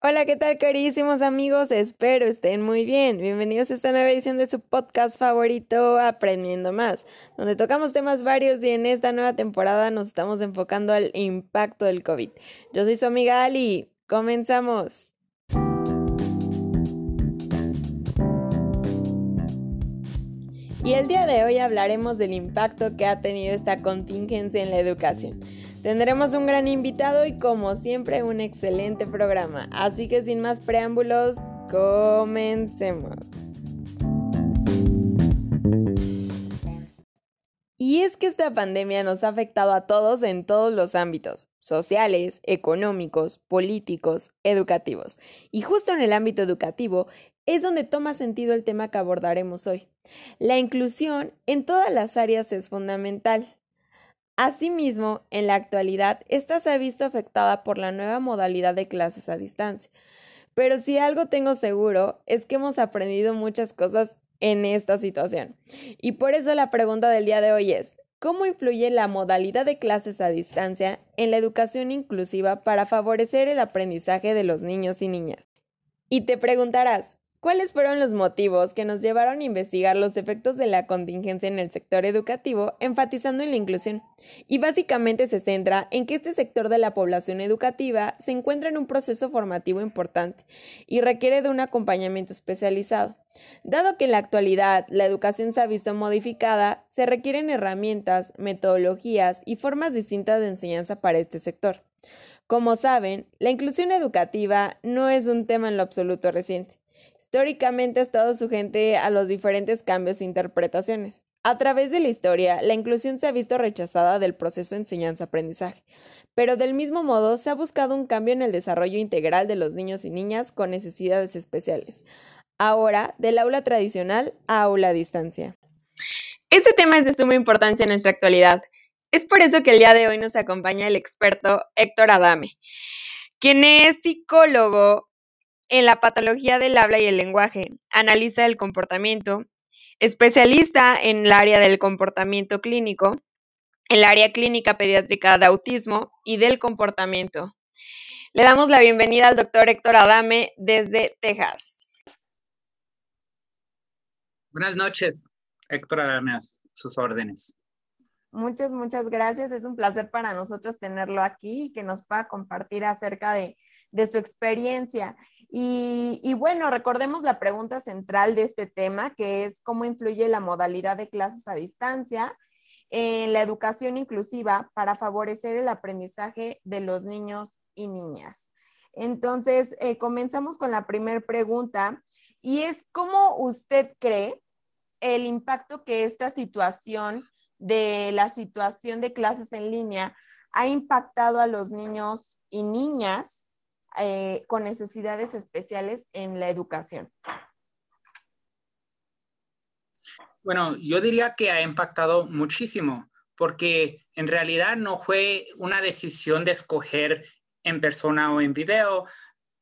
Hola, ¿qué tal, carísimos amigos? Espero estén muy bien. Bienvenidos a esta nueva edición de su podcast favorito, Aprendiendo Más, donde tocamos temas varios y en esta nueva temporada nos estamos enfocando al impacto del COVID. Yo soy su amiga Ali. Comenzamos. Y el día de hoy hablaremos del impacto que ha tenido esta contingencia en la educación. Tendremos un gran invitado y como siempre un excelente programa. Así que sin más preámbulos, comencemos. Y es que esta pandemia nos ha afectado a todos en todos los ámbitos, sociales, económicos, políticos, educativos. Y justo en el ámbito educativo es donde toma sentido el tema que abordaremos hoy. La inclusión en todas las áreas es fundamental. Asimismo, en la actualidad, esta se ha visto afectada por la nueva modalidad de clases a distancia. Pero si algo tengo seguro es que hemos aprendido muchas cosas en esta situación. Y por eso la pregunta del día de hoy es, ¿cómo influye la modalidad de clases a distancia en la educación inclusiva para favorecer el aprendizaje de los niños y niñas? Y te preguntarás, ¿Cuáles fueron los motivos que nos llevaron a investigar los efectos de la contingencia en el sector educativo, enfatizando en la inclusión? Y básicamente se centra en que este sector de la población educativa se encuentra en un proceso formativo importante y requiere de un acompañamiento especializado. Dado que en la actualidad la educación se ha visto modificada, se requieren herramientas, metodologías y formas distintas de enseñanza para este sector. Como saben, la inclusión educativa no es un tema en lo absoluto reciente históricamente ha estado sujete a los diferentes cambios e interpretaciones. A través de la historia, la inclusión se ha visto rechazada del proceso de enseñanza-aprendizaje, pero del mismo modo se ha buscado un cambio en el desarrollo integral de los niños y niñas con necesidades especiales, ahora del aula tradicional a aula a distancia. Este tema es de suma importancia en nuestra actualidad. Es por eso que el día de hoy nos acompaña el experto Héctor Adame, quien es psicólogo, en la patología del habla y el lenguaje, analiza el comportamiento, especialista en el área del comportamiento clínico, el área clínica pediátrica de autismo y del comportamiento. Le damos la bienvenida al doctor Héctor Adame desde Texas. Buenas noches, Héctor Adame, sus órdenes. Muchas, muchas gracias. Es un placer para nosotros tenerlo aquí y que nos pueda compartir acerca de, de su experiencia. Y, bueno, recordemos la pregunta central de este tema, que es cómo influye la modalidad de clases a distancia en la educación inclusiva para favorecer el aprendizaje de los niños y niñas. Entonces, eh, comenzamos con la primera pregunta y es cómo usted cree el impacto que esta situación de la situación de clases en línea ha impactado a los niños y niñas eh, con necesidades especiales en la educación? Bueno, yo diría que ha impactado muchísimo, porque en realidad no fue una decisión de escoger en persona o en video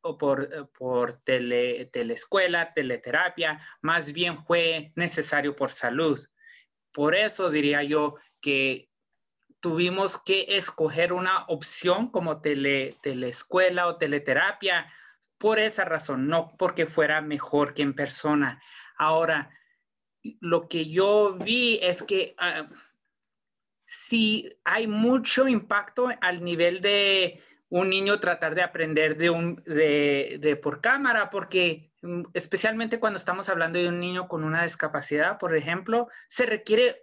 o por, eh, por tele, teleescuela, teleterapia, más bien fue necesario por salud. Por eso diría yo que tuvimos que escoger una opción como tele, teleescuela o teleterapia por esa razón, no porque fuera mejor que en persona. Ahora, lo que yo vi es que uh, sí hay mucho impacto al nivel de un niño tratar de aprender de, un, de, por cámara, porque mm, especialmente cuando estamos hablando de un niño con una discapacidad, por ejemplo, se requiere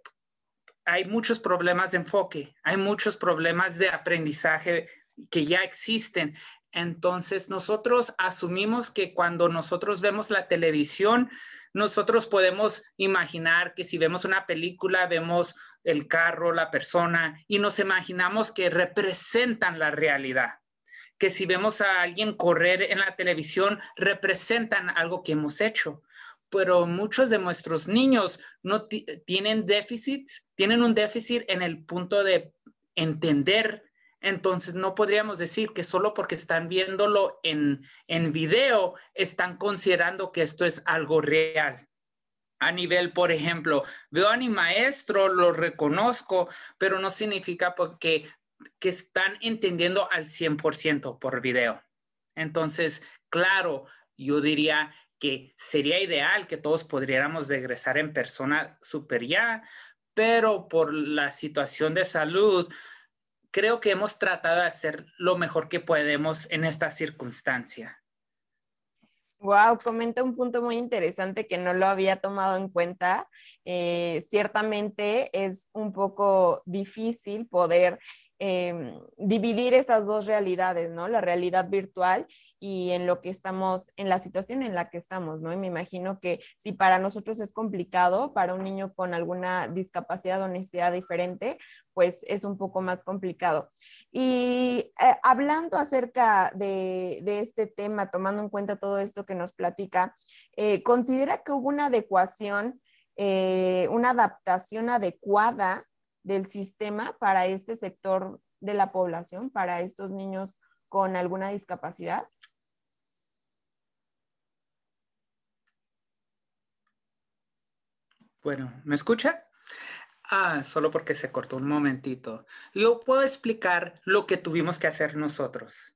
hay muchos problemas de enfoque, hay muchos problemas de aprendizaje que ya existen. Entonces, nosotros asumimos que cuando nosotros vemos la televisión, nosotros podemos imaginar que si vemos una película, vemos el carro, la persona, y nos imaginamos que representan la realidad. Que si vemos a alguien correr en la televisión, representan algo que hemos hecho pero muchos de nuestros niños no tienen déficits, tienen un déficit en el punto de entender. Entonces, no podríamos decir que solo porque están viéndolo en, en video, están considerando que esto es algo real. A nivel, por ejemplo, veo a mi maestro, lo reconozco, pero no significa porque que están entendiendo al 100% por video. Entonces, claro, yo diría que sería ideal que todos podríamos regresar en persona super ya, pero por la situación de salud, creo que hemos tratado de hacer lo mejor que podemos en esta circunstancia. Wow, comenta un punto muy interesante que no lo había tomado en cuenta. Eh, ciertamente es un poco difícil poder em, dividir esas dos realidades, ¿no? La realidad virtual y en lo que estamos, en la situación en la que estamos, ¿no? Y me imagino que si para nosotros es complicado, para un niño con alguna discapacidad o necesidad diferente, pues es un poco más complicado. Y eh, hablando acerca de, este tema, tomando en cuenta todo esto que nos platica, eh, ¿considera que hubo una adecuación, eh, una adaptación adecuada del sistema para este sector de la población, para estos niños con alguna discapacidad? Bueno, ¿me escucha? Ah, solo porque se cortó un momentito. Yo puedo explicar lo que tuvimos que hacer nosotros.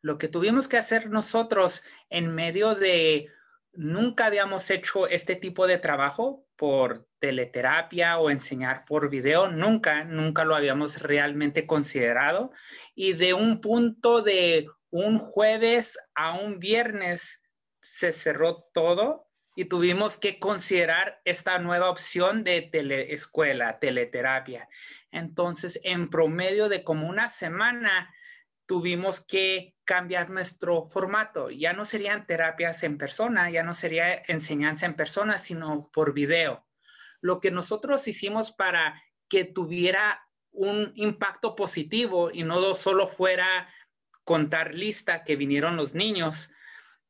Lo que tuvimos que hacer nosotros en medio de nunca habíamos hecho este tipo de trabajo por teleterapia o enseñar por video, nunca, nunca lo habíamos realmente considerado. Y de un punto de un jueves a un viernes se cerró todo y tuvimos que considerar esta nueva opción de teleescuela, teleterapia. Entonces, en promedio de como una semana, tuvimos que cambiar nuestro formato. Ya no serían terapias en persona, ya no sería enseñanza en persona, sino por video. Lo que nosotros hicimos para que tuviera un impacto positivo y no solo fuera contar lista que vinieron los niños,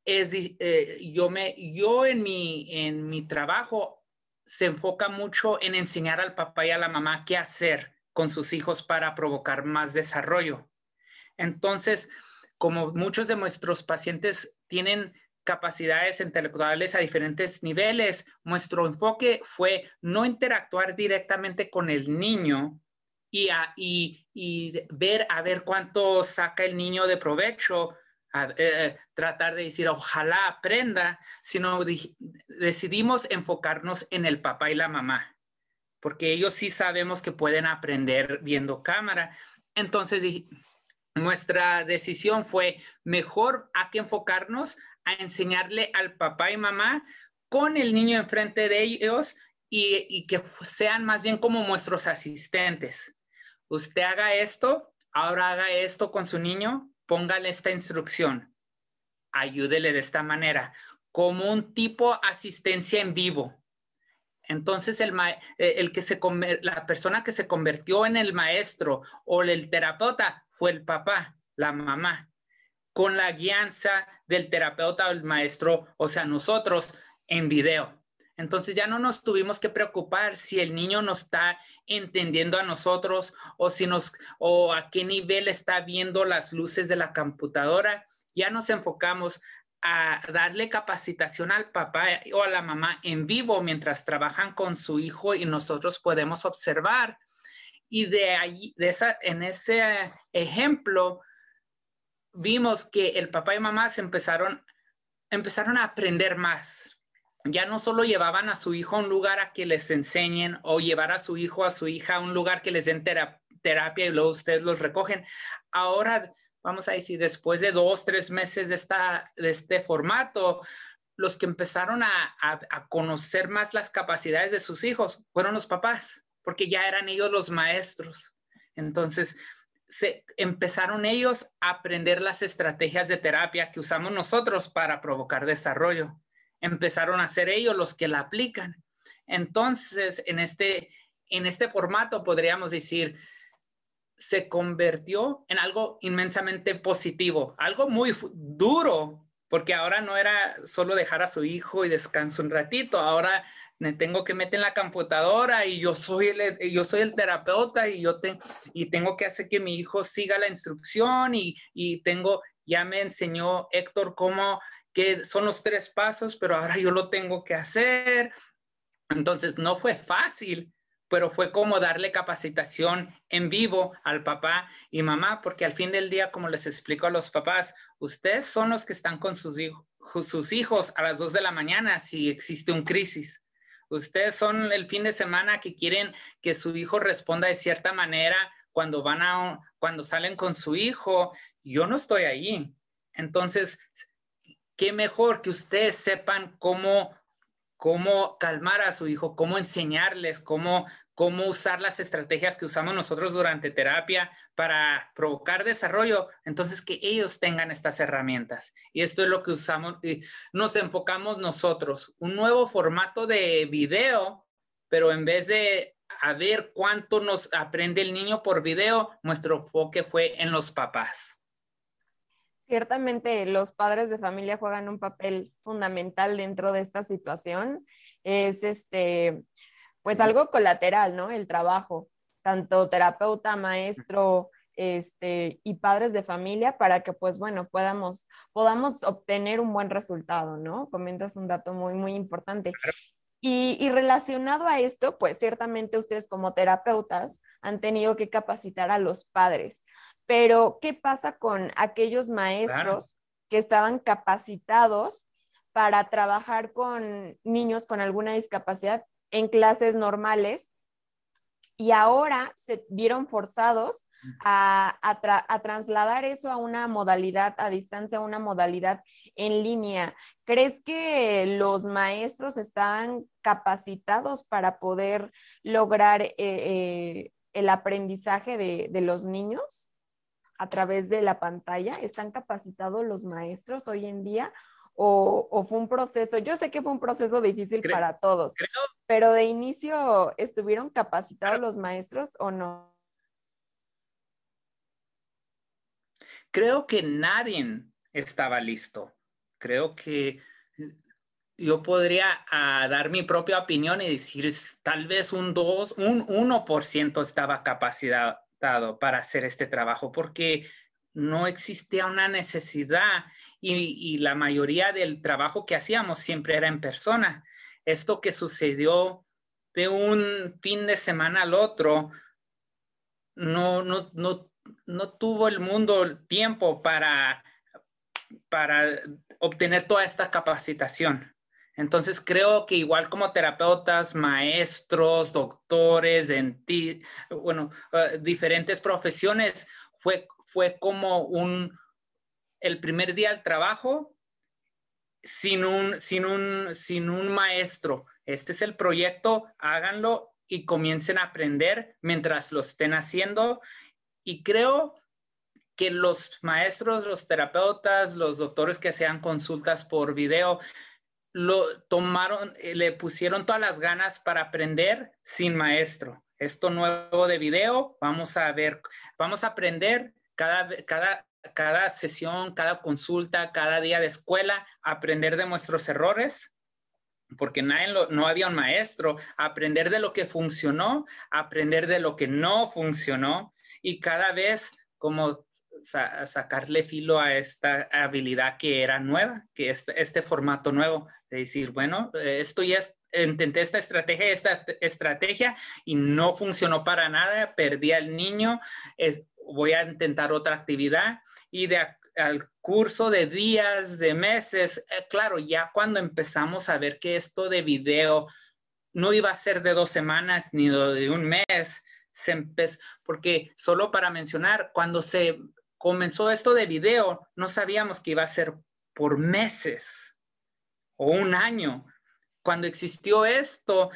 es, eh, yo, me, yo en, mi, en mi trabajo se enfoca mucho en enseñar al papá y a la mamá qué hacer con sus hijos para provocar más desarrollo. Entonces, como muchos de nuestros pacientes tienen capacidades intelectuales a diferentes niveles, nuestro enfoque fue no interactuar directamente con el niño y, y, y ver a ver cuánto saca el niño de provecho, eh, eh, tratar de decir, ojalá aprenda, sino decidimos enfocarnos en el papá y la mamá, porque ellos sí sabemos que pueden aprender viendo cámara. Entonces, nuestra decisión fue mejor a que enfocarnos a enseñarle al papá y mamá con el niño enfrente de ellos y que sean más bien como nuestros asistentes. Usted haga esto, ahora haga esto con su niño, póngale esta instrucción, ayúdele de esta manera, como un tipo asistencia en vivo. Entonces, el, eh, el que se, la persona que se convirtió en el maestro o el terapeuta fue el papá, la mamá, con la guianza del terapeuta o el maestro, o sea, nosotros en video. Entonces ya no nos tuvimos que preocupar si el niño nos está entendiendo a nosotros o si nos o a qué nivel está viendo las luces de la computadora. Ya nos enfocamos a darle capacitación al papá o a la mamá en vivo mientras trabajan con su hijo y nosotros podemos observar. Y de ahí, de esa, en ese ejemplo, vimos que el papá y mamá se empezaron, empezaron a aprender más ya no solo llevaban a su hijo a un lugar a que les enseñen o llevar a su hijo a su hija a un lugar que les den terapia y luego ustedes los recogen. Ahora, vamos a decir, después de dos, tres meses de, esta, de este formato, los que empezaron a, a conocer más las capacidades de sus hijos fueron los papás, porque ya eran ellos los maestros. Entonces, se empezaron ellos a aprender las estrategias de terapia que usamos nosotros para provocar desarrollo empezaron a ser ellos los que la aplican. Entonces, en este, en este formato podríamos decir, se convirtió en algo inmensamente positivo, algo muy duro, porque ahora no era solo dejar a su hijo y descanso un ratito, ahora me tengo que meter en la computadora y yo soy el, yo soy el terapeuta y yo te, y tengo que hacer que mi hijo siga la instrucción y, y tengo, ya me enseñó Héctor cómo que son los tres pasos, pero ahora yo lo tengo que hacer. Entonces, no fue fácil, pero fue como darle capacitación en vivo al papá y mamá, porque al fin del día, como les explico a los papás, ustedes son los que están con sus, hijos, a las 2 de la mañana si existe un crisis. Ustedes son el fin de semana que quieren que su hijo responda de cierta manera cuando van a, cuando salen con su hijo. Yo no estoy ahí. Entonces, qué mejor que ustedes sepan cómo cómo calmar a su hijo, cómo enseñarles, cómo, cómo usar las estrategias que usamos nosotros durante terapia para provocar desarrollo, entonces que ellos tengan estas herramientas. Y esto es lo que usamos, y nos enfocamos nosotros, un nuevo formato de video, pero en vez de a ver cuánto nos aprende el niño por video, nuestro enfoque fue en los papás. Ciertamente los padres de familia juegan un papel fundamental dentro de esta situación. Es este, pues algo colateral, ¿no? El trabajo, tanto terapeuta, maestro, este, y padres de familia para que, pues bueno, podamos, podamos obtener un buen resultado, ¿no? Comentas un dato muy, muy importante. Y, y, relacionado a esto, pues ciertamente ustedes como terapeutas han tenido que capacitar a los padres. Pero, ¿qué pasa con aquellos maestros que estaban capacitados para trabajar con niños con alguna discapacidad en clases normales y ahora se vieron forzados a, a, trasladar eso a una modalidad a distancia, a una modalidad en línea. ¿Crees que los maestros están capacitados para poder lograr eh, eh, el aprendizaje de, de los niños? A través de la pantalla? ¿Están capacitados los maestros hoy en día? O, fue un proceso, yo sé que fue un proceso difícil para todos, pero de inicio estuvieron capacitados los maestros o no? Creo que nadie estaba listo. Creo que yo podría ah, dar mi propia opinión y decir tal vez un 2, un 1% estaba capacitado para hacer este trabajo porque no existía una necesidad y, la mayoría del trabajo que hacíamos siempre era en persona. Esto que sucedió de un fin de semana al otro, no, no, no, no tuvo el mundo tiempo para, para obtener toda esta capacitación. Entonces creo que igual como terapeutas, maestros, doctores, dentistas, bueno, eh, diferentes profesiones, fue, fue como un, el primer día al trabajo sin un, sin, un, sin un maestro. Este es el proyecto, háganlo y comiencen a aprender mientras lo estén haciendo. Y creo que los maestros, los terapeutas, los doctores que sean consultas por video, lo tomaron, eh, le pusieron todas las ganas para aprender sin maestro. Esto nuevo de video, vamos a ver, vamos a aprender cada, cada, cada sesión, cada consulta, cada día de escuela, aprender de nuestros errores, porque nadie no había un maestro, aprender de lo que funcionó, aprender de lo que no funcionó y cada vez como sacarle filo a esta habilidad que era nueva, que este, este formato nuevo, de decir, bueno, esto ya intenté esta estrategia, esta estrategia y no funcionó para nada, perdí al niño, voy a intentar otra actividad y de al curso de días, de meses, eh, claro, ya cuando empezamos a ver que esto de video no iba a ser de dos semanas ni de un mes, se empezó, porque solo para mencionar, cuando se comenzó esto de video, no sabíamos que iba a ser por meses o un año. Cuando existió esto,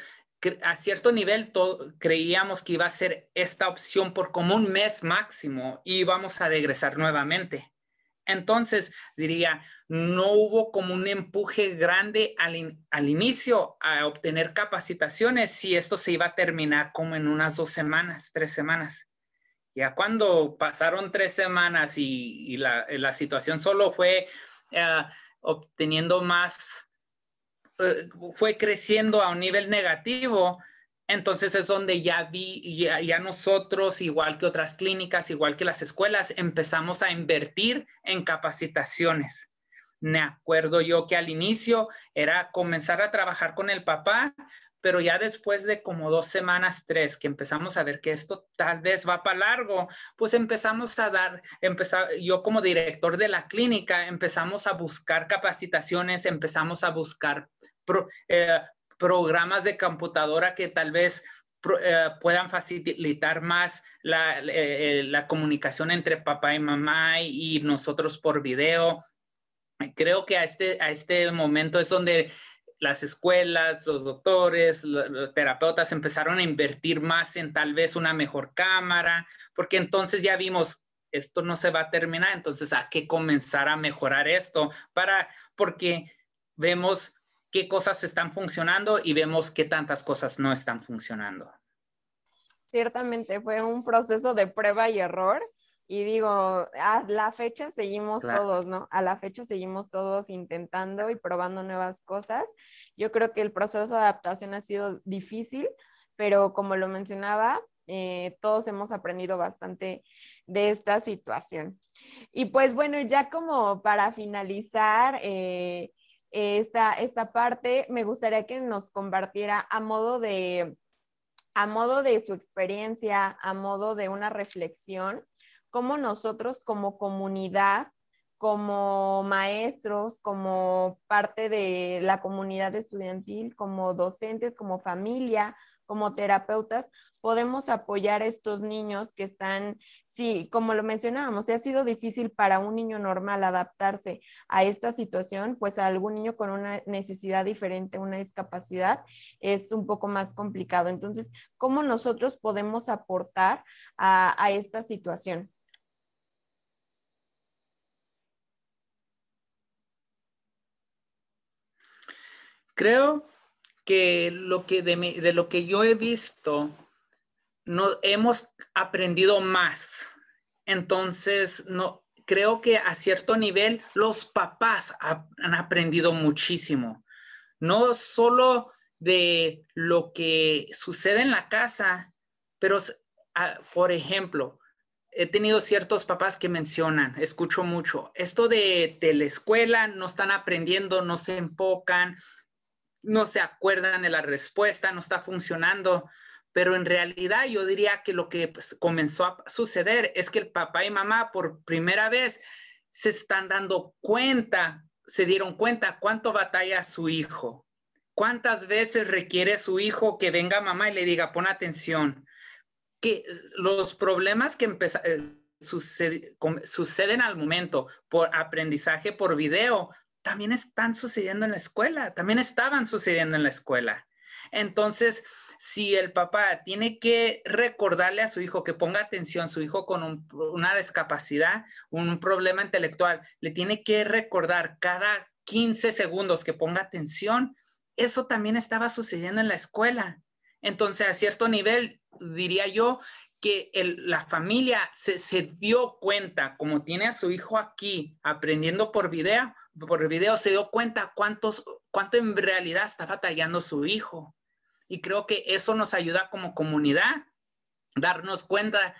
a cierto nivel creíamos que iba a ser esta opción por como un mes máximo y íbamos a regresar nuevamente. Entonces, diría, no hubo como un empuje grande al, al, inicio a obtener capacitaciones si esto se iba a terminar como en unas dos semanas, tres semanas. Ya cuando pasaron tres semanas y, la, situación solo fue eh, obteniendo más, eh, fue creciendo a un nivel negativo, entonces es donde ya vi, ya, nosotros, igual que otras clínicas, igual que las escuelas, empezamos a invertir en capacitaciones. Me acuerdo yo que al inicio era comenzar a trabajar con el papá pero ya después de como dos semanas, tres, que empezamos a ver que esto tal vez va para largo, pues empezamos a dar, empezar, yo como director de la clínica, empezamos a buscar capacitaciones, empezamos a buscar eh, programas de computadora que tal vez eh, puedan facilitar más la, la, comunicación entre papá y mamá y nosotros por video. Creo que a este, a este momento es donde las escuelas, los doctores, los, terapeutas empezaron a invertir más en tal vez una mejor cámara, porque entonces ya vimos, esto no se va a terminar, entonces hay que comenzar a mejorar esto para, porque vemos qué cosas están funcionando y vemos qué tantas cosas no están funcionando. Ciertamente fue un proceso de prueba y error y digo, a la fecha seguimos todos, ¿no? A la fecha seguimos todos intentando y probando nuevas cosas. Yo creo que el proceso de adaptación ha sido difícil, pero como lo mencionaba, eh, todos hemos aprendido bastante de esta situación. Y pues bueno, ya como para finalizar eh, esta, esta parte, me gustaría que nos compartiera a modo de a modo de su experiencia, a modo de una reflexión, cómo nosotros como comunidad, como maestros, como parte de la comunidad estudiantil, como docentes, como familia, como terapeutas, podemos apoyar a estos niños que están, sí, como lo mencionábamos, ha sido difícil para un niño normal adaptarse a esta situación, pues a algún niño con una necesidad diferente, una discapacidad, es un poco más complicado. Entonces, ¿cómo nosotros podemos aportar a, a esta situación? Creo que lo que de, lo que yo he visto, no, hemos aprendido más. Entonces, no, creo que a cierto nivel los papás han aprendido muchísimo. No solo de lo que sucede en la casa, pero, por ejemplo, he tenido ciertos papás que mencionan, escucho mucho, esto de, de la escuela, no están aprendiendo, no se enfocan, no se acuerdan de la respuesta, no está funcionando. Pero en realidad yo diría que lo que pues, comenzó a suceder es que el papá y mamá por primera vez se están dando cuenta, se dieron cuenta cuánto batalla su hijo, cuántas veces requiere su hijo que venga mamá y le diga, pon atención, que los problemas que eh, suceden al momento por aprendizaje por video también están sucediendo en la escuela, también estaban sucediendo en la escuela. Entonces, si el papá tiene que recordarle a su hijo que ponga atención, su hijo con una discapacidad, un problema intelectual, le tiene que recordar cada 15 segundos que ponga atención, eso también estaba sucediendo en la escuela. Entonces, a cierto nivel, diría yo que la familia se, dio cuenta, como tiene a su hijo aquí aprendiendo por video, por video se dio cuenta cuántos, cuánto en realidad está batallando su hijo. Y creo que eso nos ayuda como comunidad, darnos cuenta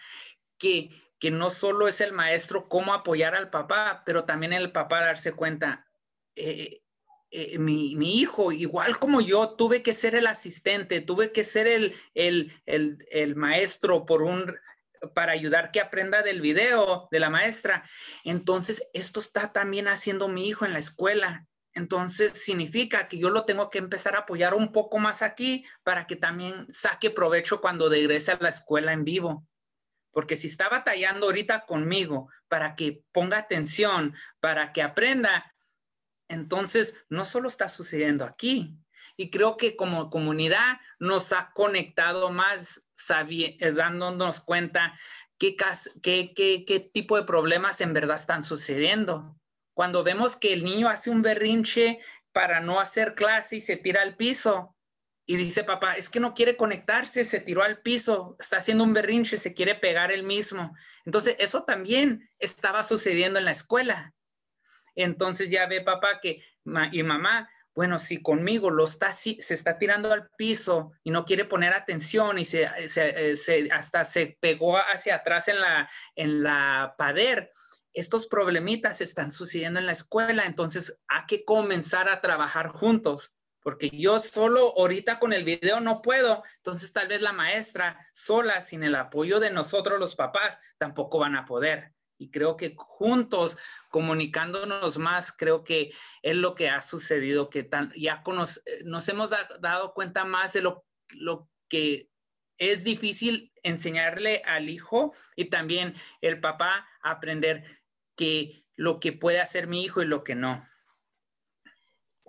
que, que no solo es el maestro cómo apoyar al papá, pero también el papá darse cuenta, eh, eh, mi, hijo, igual como yo, tuve que ser el asistente, tuve que ser el, el, el, el maestro por un para ayudar que aprenda del video de la maestra. Entonces, esto está también haciendo mi hijo en la escuela. Entonces, significa que yo lo tengo que empezar a apoyar un poco más aquí para que también saque provecho cuando regrese a la escuela en vivo. Porque si está batallando ahorita conmigo para que ponga atención, para que aprenda, entonces no solo está sucediendo aquí. Y creo que como comunidad nos ha conectado más eh, dándonos cuenta qué, qué, tipo de problemas en verdad están sucediendo. Cuando vemos que el niño hace un berrinche para no hacer clase y se tira al piso, y dice papá, es que no quiere conectarse, se tiró al piso, está haciendo un berrinche, se quiere pegar él mismo. Entonces, eso también estaba sucediendo en la escuela. Entonces ya ve papá que y mamá bueno, si conmigo lo está se está tirando al piso y no quiere poner atención y se, eh, hasta se pegó hacia atrás en la, en la pader, estos problemitas están sucediendo en la escuela, entonces hay que comenzar a trabajar juntos porque yo solo ahorita con el video no puedo, entonces tal vez la maestra sola, sin el apoyo de nosotros los papás, tampoco van a poder. Y creo que juntos, comunicándonos más, creo que es lo que ha sucedido, que ya nos hemos dado cuenta más de lo, que es difícil enseñarle al hijo y también el papá aprender que lo que puede hacer mi hijo y lo que no.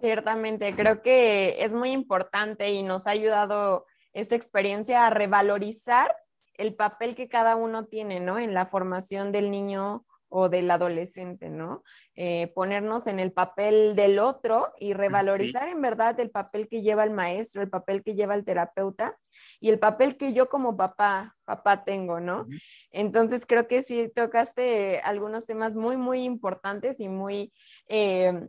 Ciertamente, creo que es muy importante y nos ha ayudado esta experiencia a revalorizar el papel que cada uno tiene, ¿no? En la formación del niño o del adolescente, ¿no? Eh, ponernos en el papel del otro y revalorizar en verdad el papel que lleva el maestro, el papel que lleva el terapeuta y el papel que yo como papá, papá tengo, ¿no? Entonces creo que sí tocaste algunos temas muy, muy importantes y muy... Eh,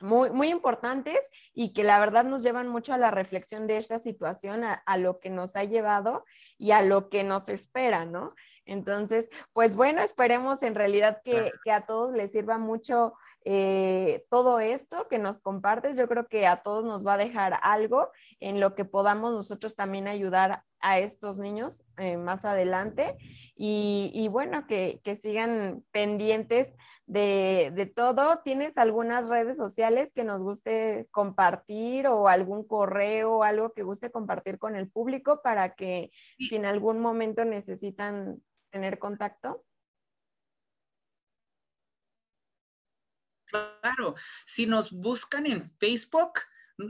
muy, muy importantes y que la verdad nos llevan mucho a la reflexión de esta situación, a, lo que nos ha llevado y a lo que nos espera, ¿no? Entonces, pues bueno, esperemos en realidad que, a todos les sirva mucho eh, todo esto que nos compartes. Yo creo que a todos nos va a dejar algo en lo que podamos nosotros también ayudar a estos niños eh, más adelante. Y, bueno, que, que sigan pendientes de, todo. ¿Tienes algunas redes sociales que nos guste compartir o algún correo o algo que guste compartir con el público para que si en algún momento necesitan tener contacto? Claro, si nos buscan en Facebook,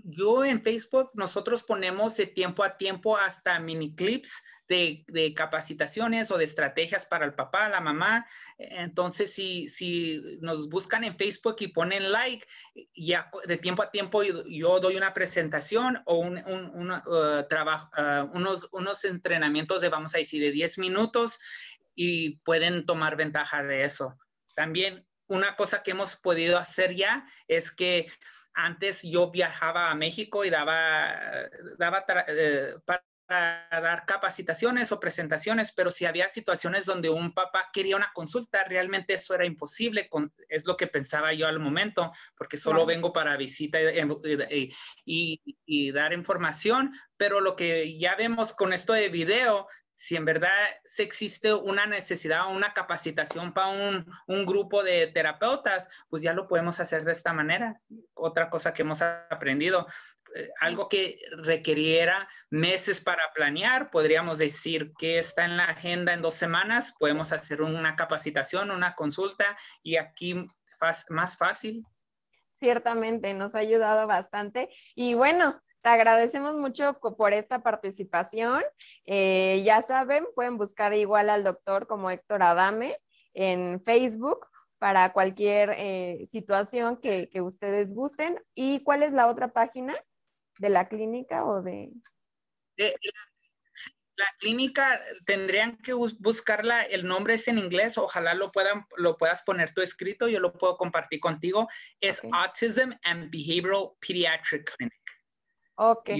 yo en Facebook nosotros ponemos de tiempo a tiempo hasta mini clips de, capacitaciones o de estrategias para el papá, la mamá. Entonces, si, si nos buscan en Facebook y ponen like, ya de tiempo a tiempo yo, doy una presentación o un, uh, trabajo, uh, unos, unos entrenamientos de, vamos a decir, de 10 minutos y pueden tomar ventaja de eso. También una cosa que hemos podido hacer ya es que antes yo viajaba a México y daba, daba eh, para dar capacitaciones o presentaciones, pero si había situaciones donde un papá quería una consulta, realmente eso era imposible, es lo que pensaba yo al momento, porque solo vengo para visita y, dar información, pero lo que ya vemos con esto de video, si en verdad se existe una necesidad o una capacitación para un, grupo de terapeutas, pues ya lo podemos hacer de esta manera. Otra cosa que hemos aprendido, eh, algo que requiriera meses para planear, podríamos decir que está en la agenda en dos semanas, podemos hacer una capacitación, una consulta y aquí más fácil. Ciertamente, nos ha ayudado bastante. Y bueno, te agradecemos mucho por esta participación. Eh, ya saben, pueden buscar igual al doctor como Héctor Adame en Facebook para cualquier eh, situación que, ustedes gusten. ¿Y cuál es la otra página de la clínica o de...? la clínica tendrían que buscarla, el nombre es en inglés, ojalá lo, puedan, lo puedas poner tú escrito, yo lo puedo compartir contigo, es Autism and Behavioral Pediatric Clinic. Ok.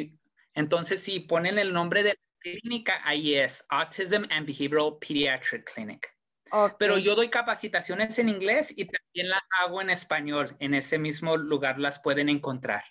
entonces, si ponen el nombre de la clínica, ahí es Autism and Behavioral Pediatric Clinic. Pero yo doy capacitaciones en inglés y también las hago en español. En ese mismo lugar las pueden encontrar.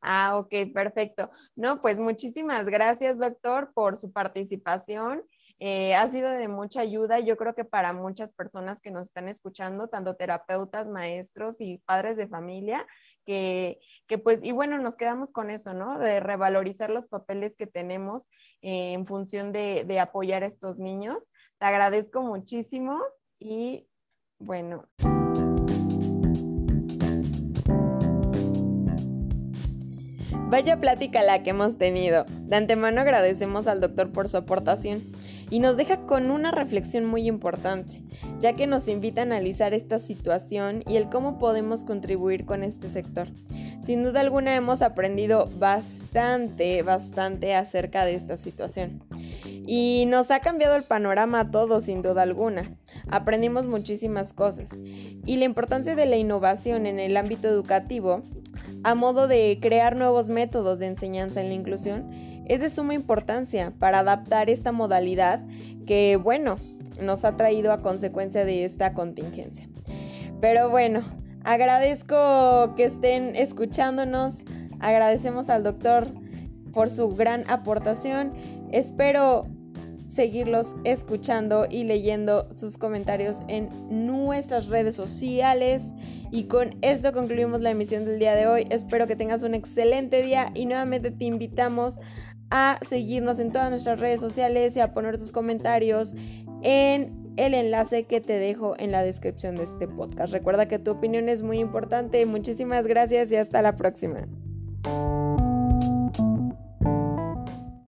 Ah, ok, perfecto. No, pues muchísimas gracias, doctor, por su participación. Eh, ha sido de mucha ayuda, yo creo que para muchas personas que nos están escuchando, tanto terapeutas, maestros y padres de familia, que, pues, y bueno, nos quedamos con eso, ¿no? De revalorizar los papeles que tenemos eh, en función de, de apoyar a estos niños. Te agradezco muchísimo y bueno. Vaya plática la que hemos tenido. De antemano agradecemos al doctor por su aportación y nos deja con una reflexión muy importante, ya que nos invita a analizar esta situación y el cómo podemos contribuir con este sector. Sin duda alguna hemos aprendido bastante, bastante acerca de esta situación. Y nos ha cambiado el panorama a todos, sin duda alguna. Aprendimos muchísimas cosas. Y la importancia de la innovación en el ámbito educativo a modo de crear nuevos métodos de enseñanza en la inclusión, es de suma importancia para adaptar esta modalidad que, bueno, nos ha traído a consecuencia de esta contingencia. Pero bueno, agradezco que estén escuchándonos Agradecemos al doctor por su gran aportación. Espero seguirlos escuchando y leyendo sus comentarios en nuestras redes sociales. Y con esto concluimos la emisión del día de hoy. Espero que tengas un excelente día y nuevamente te invitamos a seguirnos en todas nuestras redes sociales y a poner tus comentarios en el enlace que te dejo en la descripción de este podcast. Recuerda que tu opinión es muy importante. Muchísimas gracias y hasta la próxima.